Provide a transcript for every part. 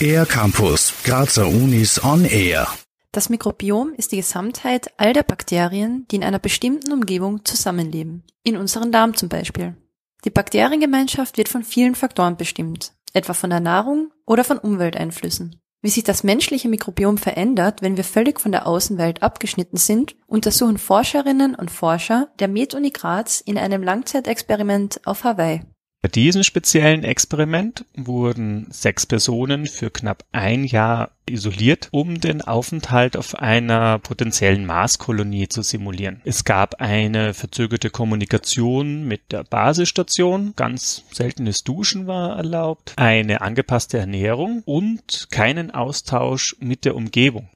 Air Campus, Grazer Unis on Air. Das Mikrobiom ist die Gesamtheit all der Bakterien, die in einer bestimmten Umgebung zusammenleben. In unserem Darm zum Beispiel. Die Bakteriengemeinschaft wird von vielen Faktoren bestimmt, etwa von der Nahrung oder von Umwelteinflüssen. Wie sich das menschliche Mikrobiom verändert, wenn wir völlig von der Außenwelt abgeschnitten sind, untersuchen Forscherinnen und Forscher der Med-Uni Graz in einem Langzeitexperiment auf Hawaii. Bei diesem speziellen Experiment wurden sechs Personen für knapp ein Jahr isoliert, um den Aufenthalt auf einer potenziellen Marskolonie zu simulieren. Es gab eine verzögerte Kommunikation mit der Basisstation, ganz seltenes Duschen war erlaubt, eine angepasste Ernährung und keinen Austausch mit der Umgebung.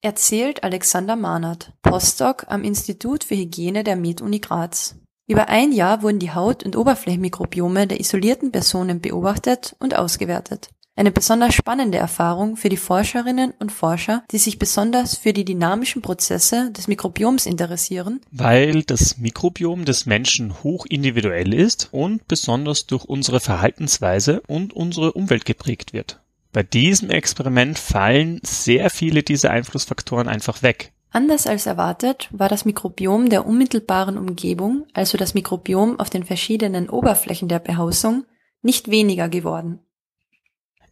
Erzählt Alexander Mahnert, Postdoc am Institut für Hygiene der Med-Uni Graz. Über ein Jahr wurden die Haut- und Oberflächenmikrobiome der isolierten Personen beobachtet und ausgewertet. Eine besonders spannende Erfahrung für die Forscherinnen und Forscher, die sich besonders für die dynamischen Prozesse des Mikrobioms interessieren. Weil das Mikrobiom des Menschen hoch individuell ist und besonders durch unsere Verhaltensweise und unsere Umwelt geprägt wird. Bei diesem Experiment fallen sehr viele dieser Einflussfaktoren einfach weg. Anders als erwartet war das Mikrobiom der unmittelbaren Umgebung, also das Mikrobiom auf den verschiedenen Oberflächen der Behausung, nicht weniger geworden.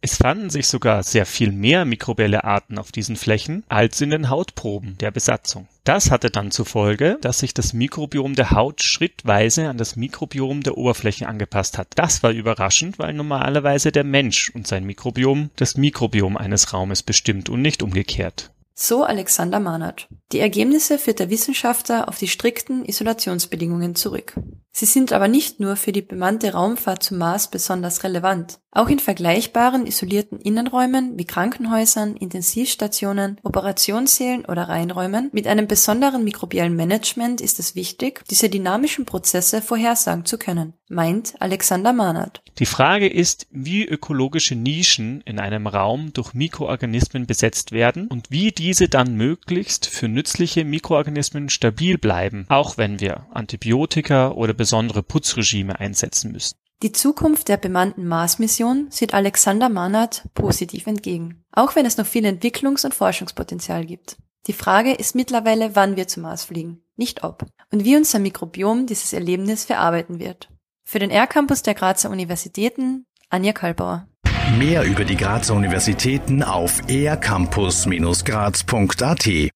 Es fanden sich sogar sehr viel mehr mikrobielle Arten auf diesen Flächen als in den Hautproben der Besatzung. Das hatte dann zur Folge, dass sich das Mikrobiom der Haut schrittweise an das Mikrobiom der Oberflächen angepasst hat. Das war überraschend, weil normalerweise der Mensch und sein Mikrobiom das Mikrobiom eines Raumes bestimmt und nicht umgekehrt. So Alexander Mahnert. Die Ergebnisse führt der Wissenschaftler auf die strikten Isolationsbedingungen zurück. Sie sind aber nicht nur für die bemannte Raumfahrt zum Mars besonders relevant. Auch in vergleichbaren isolierten Innenräumen wie Krankenhäusern, Intensivstationen, Operationssälen oder Reinräumen mit einem besonderen mikrobiellen Management ist es wichtig, diese dynamischen Prozesse vorhersagen zu können, meint Alexander Mahnert. Die Frage ist, wie ökologische Nischen in einem Raum durch Mikroorganismen besetzt werden und wie diese dann möglichst für nützliche Mikroorganismen stabil bleiben, auch wenn wir Antibiotika oder besondere Putzregime einsetzen müssen. Die Zukunft der bemannten Mars-Mission sieht Alexander Mahnert positiv entgegen, auch wenn es noch viel Entwicklungs- und Forschungspotenzial gibt. Die Frage ist mittlerweile, wann wir zum Mars fliegen, nicht ob, und wie unser Mikrobiom dieses Erlebnis verarbeiten wird. Für den R-Campus der Grazer Universitäten, Anja Kalbauer. Mehr über die Grazer Universitäten auf ercampus-graz.at